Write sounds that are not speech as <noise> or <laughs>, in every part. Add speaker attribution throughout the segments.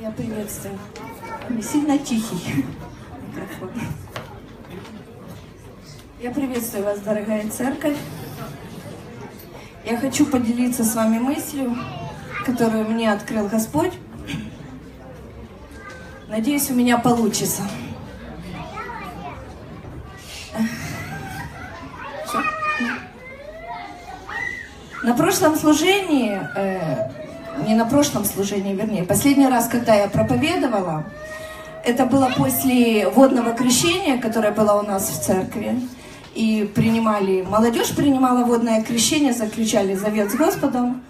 Speaker 1: Я приветствую. Не сильно тихий микрофон. Я приветствую вас, дорогая церковь. Я хочу поделиться с вами мыслью, которую мне открыл Господь. Надеюсь, у меня получится. На прошлом служении, э, не на прошлом служении, вернее, последний раз, когда я проповедовала, это было после водного крещения, которое было у нас в церкви. И принимали, молодежь принимала водное крещение, заключали завет с Господом.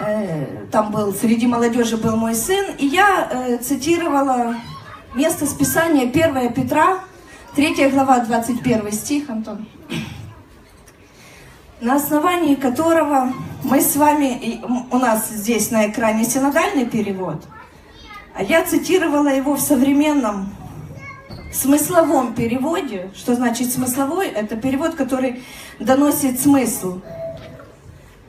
Speaker 1: Э, Там был, среди молодежи был мой сын. И я э, цитировала место с Писания 1 Петра, 3 глава, 21 стих, Антон на основании которого мы с вами, у нас здесь на экране синодальный перевод, а я цитировала его в современном смысловом переводе. Что значит смысловой? Это перевод, который доносит смысл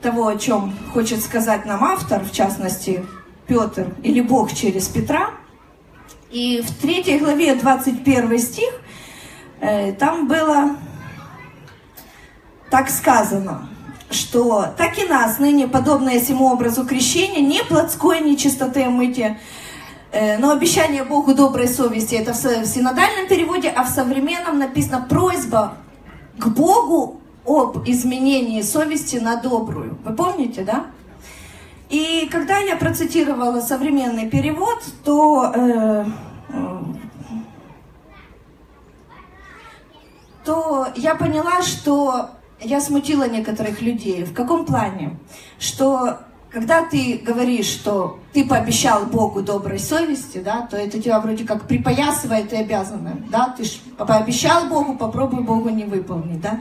Speaker 1: того, о чем хочет сказать нам автор, в частности, Петр или Бог через Петра. И в третьей главе 21 стих э, там было так сказано, что так и нас, ныне подобное всему образу крещения, не плотской нечистоты омытия, э, но обещание Богу доброй совести, это в синодальном переводе, а в современном написано просьба к Богу об изменении совести на добрую. Вы помните, да? И когда я процитировала современный перевод, то э, э, то я поняла, что я смутила некоторых людей. В каком плане? Что когда ты говоришь, что ты пообещал Богу доброй совести, да, то это тебя вроде как припоясывает и обязано, да, ты ж пообещал Богу, попробуй Богу не выполнить, да.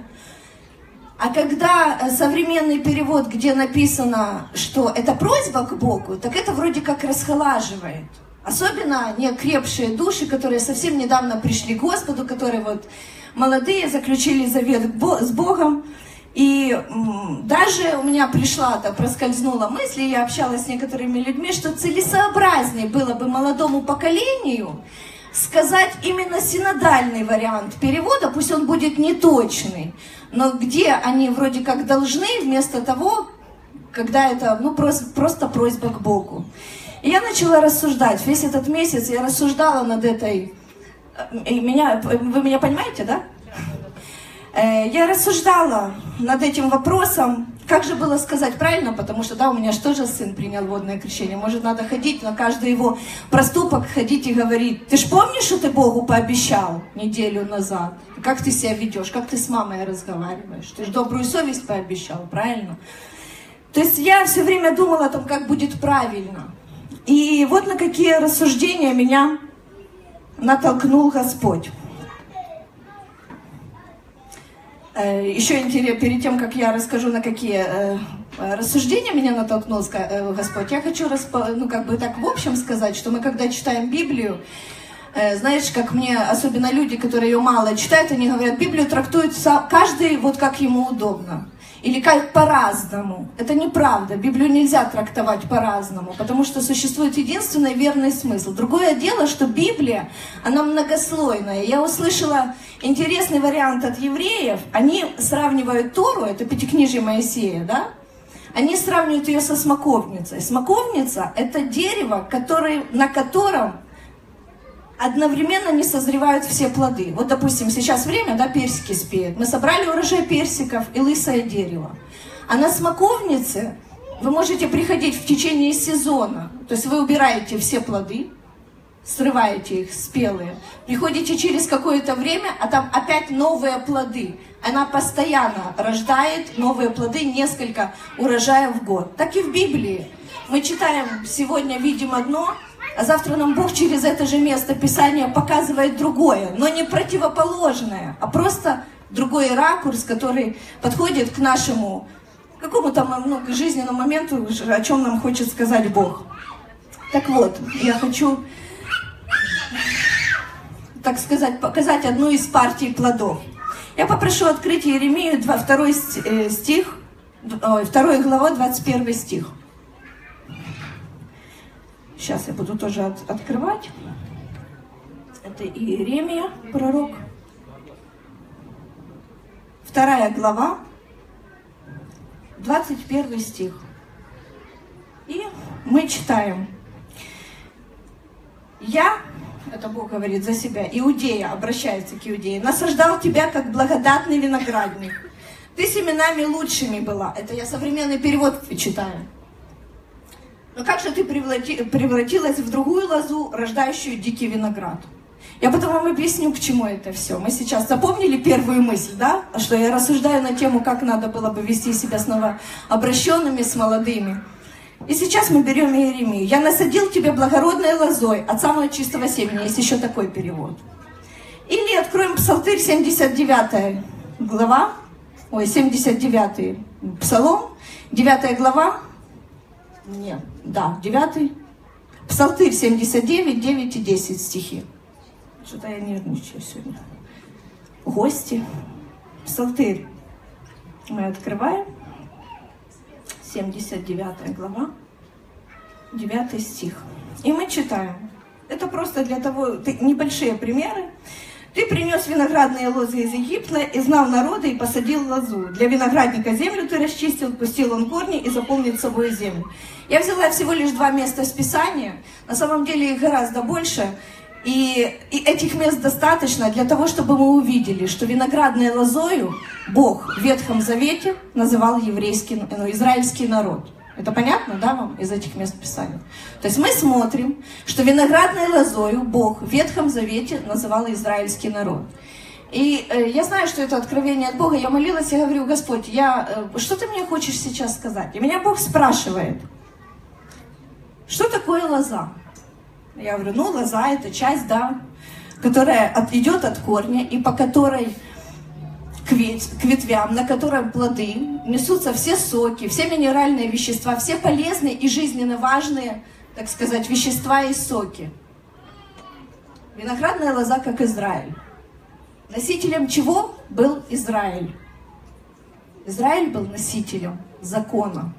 Speaker 1: А когда э, современный перевод, где написано, что это просьба к Богу, так это вроде как расхолаживает. Особенно неокрепшие души, которые совсем недавно пришли к Господу, которые вот молодые, заключили завет с Богом. И даже у меня пришла, то проскользнула мысль, я общалась с некоторыми людьми, что целесообразнее было бы молодому поколению сказать именно синодальный вариант перевода, пусть он будет неточный, но где они вроде как должны, вместо того, когда это ну, прос- просто просьба к Богу. И я начала рассуждать. Весь этот месяц я рассуждала над этой... э, И меня, вы меня понимаете, да? Э, Я рассуждала над этим вопросом, как же было сказать правильно, потому что, да, у меня же тоже сын принял водное крещение. Может, надо ходить на каждый его проступок, ходить и говорить, ты ж помнишь, что ты Богу пообещал неделю назад? Как ты себя ведешь, как ты с мамой разговариваешь? Ты же добрую совесть пообещал, правильно? То есть я все время думала о том, как будет правильно. И вот на какие рассуждения меня натолкнул Господь. Э, Еще интересно, перед тем, как я расскажу, на какие э, рассуждения меня натолкнул э, Господь, я хочу, ну, как бы так в общем сказать, что мы, когда читаем Библию, знаешь, как мне, особенно люди, которые ее мало читают, они говорят, Библию трактуют каждый вот как ему удобно. Или как по-разному. Это неправда. Библию нельзя трактовать по-разному, потому что существует единственный верный смысл. Другое дело, что Библия, она многослойная. Я услышала интересный вариант от евреев. Они сравнивают Тору, это пятикнижие Моисея, да? Они сравнивают ее со смоковницей. Смоковница – это дерево, который, на котором одновременно не созревают все плоды. Вот, допустим, сейчас время, да, персики спеют. Мы собрали урожай персиков и лысое дерево. А на смоковнице вы можете приходить в течение сезона. То есть вы убираете все плоды, срываете их спелые, приходите через какое-то время, а там опять новые плоды. Она постоянно рождает новые плоды, несколько урожаев в год. Так и в Библии. Мы читаем, сегодня видим одно, а завтра нам Бог через это же место Писания показывает другое, но не противоположное, а просто другой ракурс, который подходит к нашему какому-то ну, к жизненному моменту, о чем нам хочет сказать Бог. Так вот, я хочу, так сказать, показать одну из партий плодов. Я попрошу открыть Еремию 2, 2 ст- э, стих, ой, 2 глава, 21 стих. Сейчас я буду тоже от, открывать. Это Иеремия, пророк. Вторая глава, 21 стих. И мы читаем. Я, это Бог говорит за себя, Иудея, обращается к Иудее, насаждал тебя, как благодатный виноградник. Ты семенами лучшими была. Это я современный перевод читаю. Но как же ты превратилась в другую лозу, рождающую дикий виноград? Я потом вам объясню, к чему это все. Мы сейчас запомнили первую мысль, да? Что я рассуждаю на тему, как надо было бы вести себя с новообращенными, с молодыми. И сейчас мы берем Иеремию. «Я насадил тебе благородной лозой от самого чистого семени». Есть еще такой перевод. Или откроем Псалтырь 79 глава, ой, 79 Псалом, 9 глава, нет, да, 9 Псалтырь 79, 9 и 10 стихи. Что-то я нервничаю сегодня. Гости. Псалтырь. Мы открываем. 79 глава, 9 стих. И мы читаем. Это просто для того, небольшие примеры. Ты принес виноградные лозы из Египта, и знал народы и посадил лозу. Для виноградника землю ты расчистил, пустил он корни и заполнил собой землю. Я взяла всего лишь два места из Писания. На самом деле их гораздо больше. И, и этих мест достаточно для того, чтобы мы увидели, что виноградной лозою Бог в Ветхом Завете называл еврейский, ну, израильский народ. Это понятно, да, вам из этих мест Писания? То есть мы смотрим, что виноградной лозою Бог в Ветхом Завете называл израильский народ. И э, я знаю, что это откровение от Бога. Я молилась, я говорю, Господь, я, э, что ты мне хочешь сейчас сказать? И меня Бог спрашивает, что такое лоза? Я говорю, ну, лоза – это часть, да, которая от, идет от корня и по которой к, ведь, к ветвям, на которой плоды, несутся все соки, все минеральные вещества, все полезные и жизненно важные, так сказать, вещества и соки. Виноградная лоза, как Израиль. Носителем чего был Израиль? Израиль был носителем закона.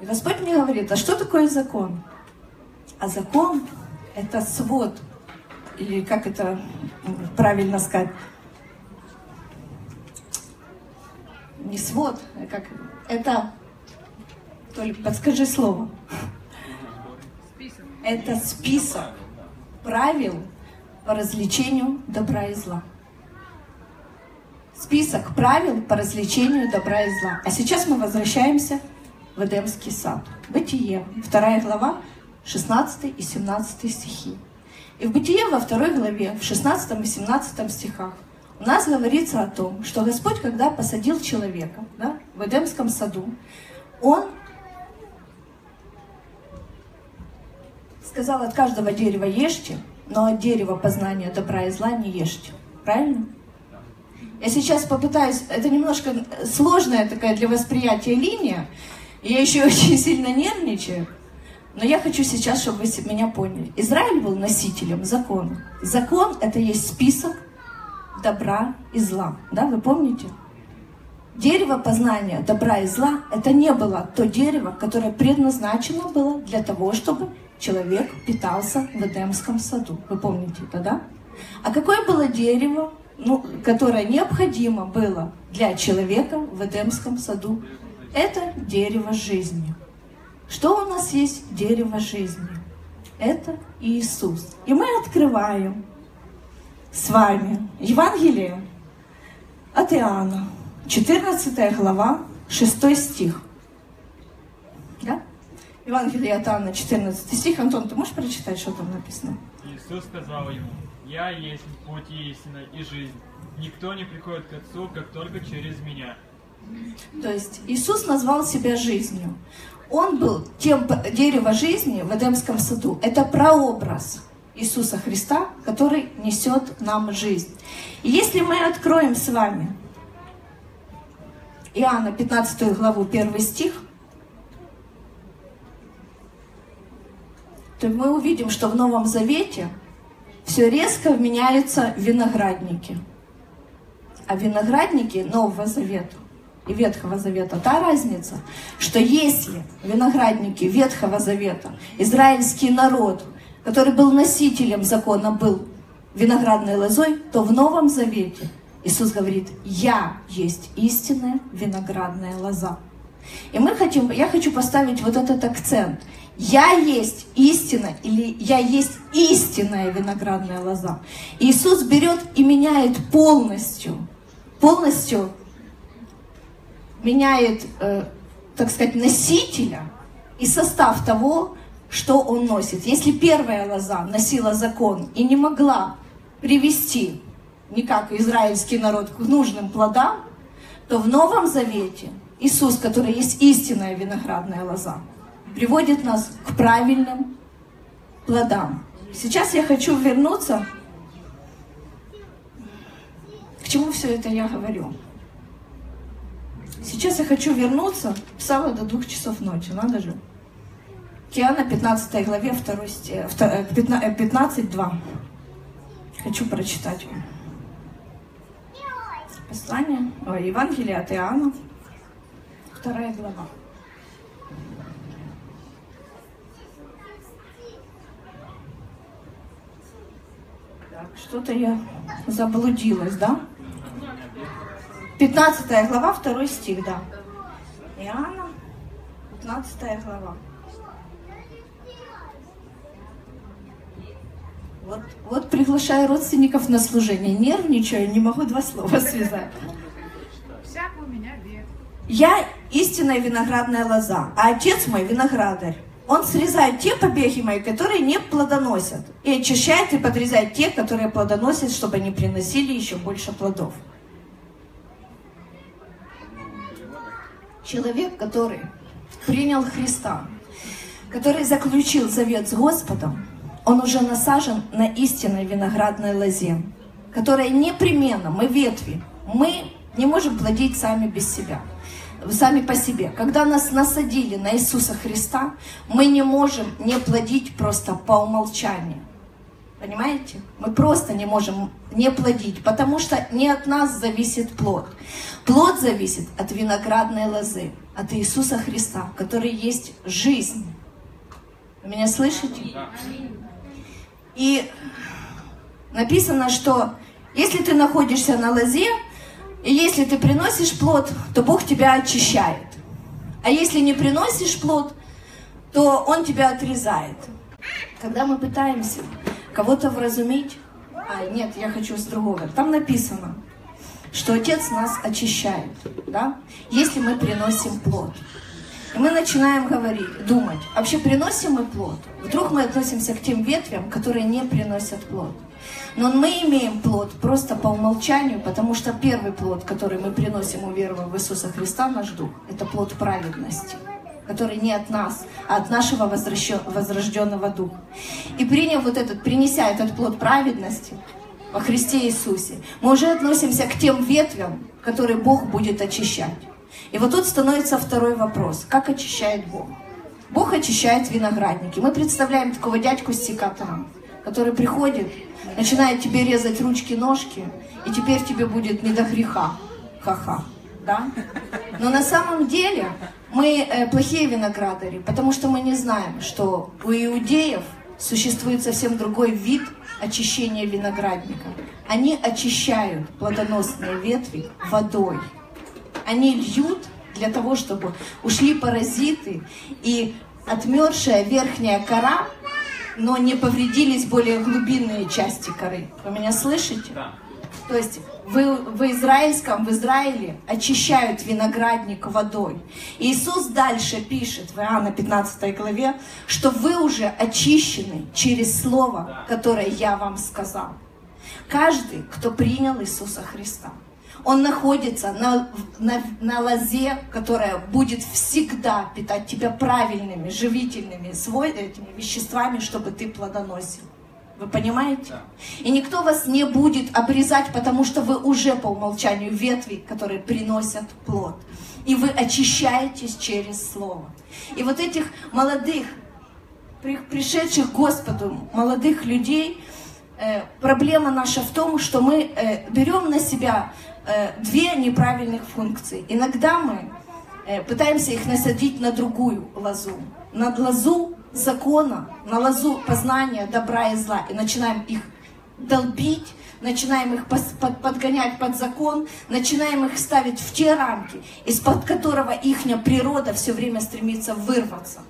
Speaker 1: И Господь мне говорит, а что такое закон? А закон – это свод, или как это правильно сказать, не свод, а как это, только подскажи слово. Это список правил по развлечению добра и зла. Список правил по развлечению добра и зла. А сейчас мы возвращаемся в Эдемский сад. Бытие, вторая глава, 16 и 17 стихи. И в Бытие во второй главе, в 16 и 17 стихах у нас говорится о том, что Господь, когда посадил человека да, в Эдемском саду, Он сказал, от каждого дерева ешьте, но от дерева познания добра и зла не ешьте. Правильно? Я сейчас попытаюсь, это немножко сложная такая для восприятия линия, я еще <laughs> очень сильно нервничаю, но я хочу сейчас, чтобы вы меня поняли. Израиль был носителем закона. Закон – это есть список добра и зла. Да, вы помните? Дерево познания добра и зла – это не было то дерево, которое предназначено было для того, чтобы человек питался в Эдемском саду. Вы помните это, да? А какое было дерево, ну, которое необходимо было для человека в Эдемском саду? Это дерево жизни. Что у нас есть дерево жизни? Это Иисус. И мы открываем с вами Евангелие от Иоанна, 14 глава, 6 стих. Да? Евангелие от Иоанна, 14 стих. Антон, ты можешь прочитать, что там написано?
Speaker 2: Иисус сказал ему, «Я есть путь и истина и жизнь. Никто не приходит к Отцу, как только через Меня».
Speaker 1: То есть Иисус назвал себя жизнью. Он был тем дерево жизни в Эдемском саду. Это прообраз Иисуса Христа, который несет нам жизнь. И если мы откроем с вами Иоанна 15 главу 1 стих, то мы увидим, что в Новом Завете все резко меняются виноградники. А виноградники Нового Завета и Ветхого Завета та разница, что если виноградники Ветхого Завета, израильский народ, который был носителем закона, был виноградной лозой, то в Новом Завете Иисус говорит, я есть истинная виноградная лоза. И мы хотим, я хочу поставить вот этот акцент. Я есть истина или я есть истинная виноградная лоза. Иисус берет и меняет полностью, полностью меняет, э, так сказать, носителя и состав того, что он носит. Если первая лоза носила закон и не могла привести никак израильский народ к нужным плодам, то в Новом Завете Иисус, который есть истинная виноградная лоза, приводит нас к правильным плодам. Сейчас я хочу вернуться к чему все это я говорю. Сейчас я хочу вернуться, писала до двух часов ночи, надо же. Киана, 15 главе, 2 стих, 15, 2. Хочу прочитать вам. Послание, о, Евангелие от Иоанна, вторая глава. Так, что-то я заблудилась, да? 15 глава, 2 стих, да. Иоанна, 15 глава. Вот, вот приглашаю родственников на служение. Нервничаю, не могу два слова связать. Я истинная виноградная лоза, а отец мой виноградарь. Он срезает те побеги мои, которые не плодоносят, и очищает и подрезает те, которые плодоносят, чтобы они приносили еще больше плодов. Человек, который принял Христа, который заключил завет с Господом, он уже насажен на истинной виноградной лозе, которая непременно, мы ветви, мы не можем плодить сами без себя, сами по себе. Когда нас насадили на Иисуса Христа, мы не можем не плодить просто по умолчанию. Понимаете? Мы просто не можем не плодить, потому что не от нас зависит плод. Плод зависит от виноградной лозы, от Иисуса Христа, который есть жизнь. Вы меня слышите? И написано, что если ты находишься на лозе, и если ты приносишь плод, то Бог тебя очищает. А если не приносишь плод, то Он тебя отрезает. Когда мы пытаемся кого-то вразумить, а нет, я хочу с другого, там написано, что Отец нас очищает, да, если мы приносим плод. Мы начинаем говорить, думать, вообще приносим мы плод? Вдруг мы относимся к тем ветвям, которые не приносят плод. Но мы имеем плод просто по умолчанию, потому что первый плод, который мы приносим, уверовав в Иисуса Христа, наш дух, это плод праведности, который не от нас, а от нашего возрожденного духа. И приняв вот этот, принеся этот плод праведности во Христе Иисусе, мы уже относимся к тем ветвям, которые Бог будет очищать. И вот тут становится второй вопрос. Как очищает Бог? Бог очищает виноградники. Мы представляем такого дядьку с секатором, который приходит, начинает тебе резать ручки-ножки, и теперь тебе будет не до греха. Ха-ха. Да? Но на самом деле мы э, плохие виноградари, потому что мы не знаем, что у иудеев существует совсем другой вид очищения виноградника. Они очищают плодоносные ветви водой они льют для того, чтобы ушли паразиты и отмершая верхняя кора, но не повредились более глубинные части коры. Вы меня слышите? Да. То есть вы, в израильском, в Израиле очищают виноградник водой. Иисус дальше пишет в Иоанна 15 главе, что вы уже очищены через слово, которое я вам сказал. Каждый, кто принял Иисуса Христа, он находится на, на, на лозе, которая будет всегда питать тебя правильными, живительными свой, этими веществами, чтобы ты плодоносил. Вы понимаете? Да. И никто вас не будет обрезать, потому что вы уже по умолчанию ветви, которые приносят плод. И вы очищаетесь через Слово. И вот этих молодых, пришедших к Господу, молодых людей, э, проблема наша в том, что мы э, берем на себя две неправильных функции. Иногда мы э, пытаемся их насадить на другую лозу. На лозу закона, на лозу познания добра и зла. И начинаем их долбить, начинаем их подгонять под закон, начинаем их ставить в те рамки, из-под которого их природа все время стремится вырваться.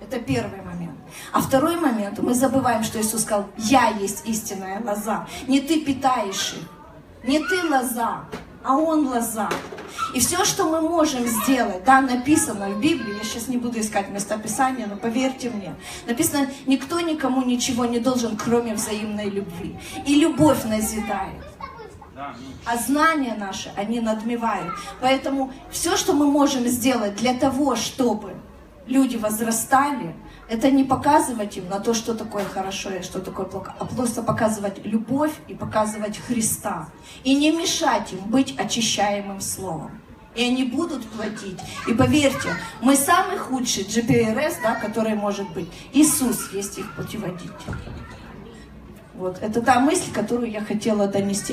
Speaker 1: Это первый момент. А второй момент, мы забываем, что Иисус сказал, я есть истинная лоза. Не ты питаешь их, не ты лоза, а он лоза. И все, что мы можем сделать, да, написано в Библии, я сейчас не буду искать местописания, но поверьте мне, написано, никто никому ничего не должен, кроме взаимной любви. И любовь назидает. А знания наши, они надмевают. Поэтому все, что мы можем сделать для того, чтобы люди возрастали, это не показывать им на то, что такое хорошо и что такое плохо, а просто показывать любовь и показывать Христа. И не мешать им быть очищаемым словом. И они будут платить. И поверьте, мы самый худший GPRS, да, который может быть. Иисус есть их путеводитель. Вот, это та мысль, которую я хотела донести.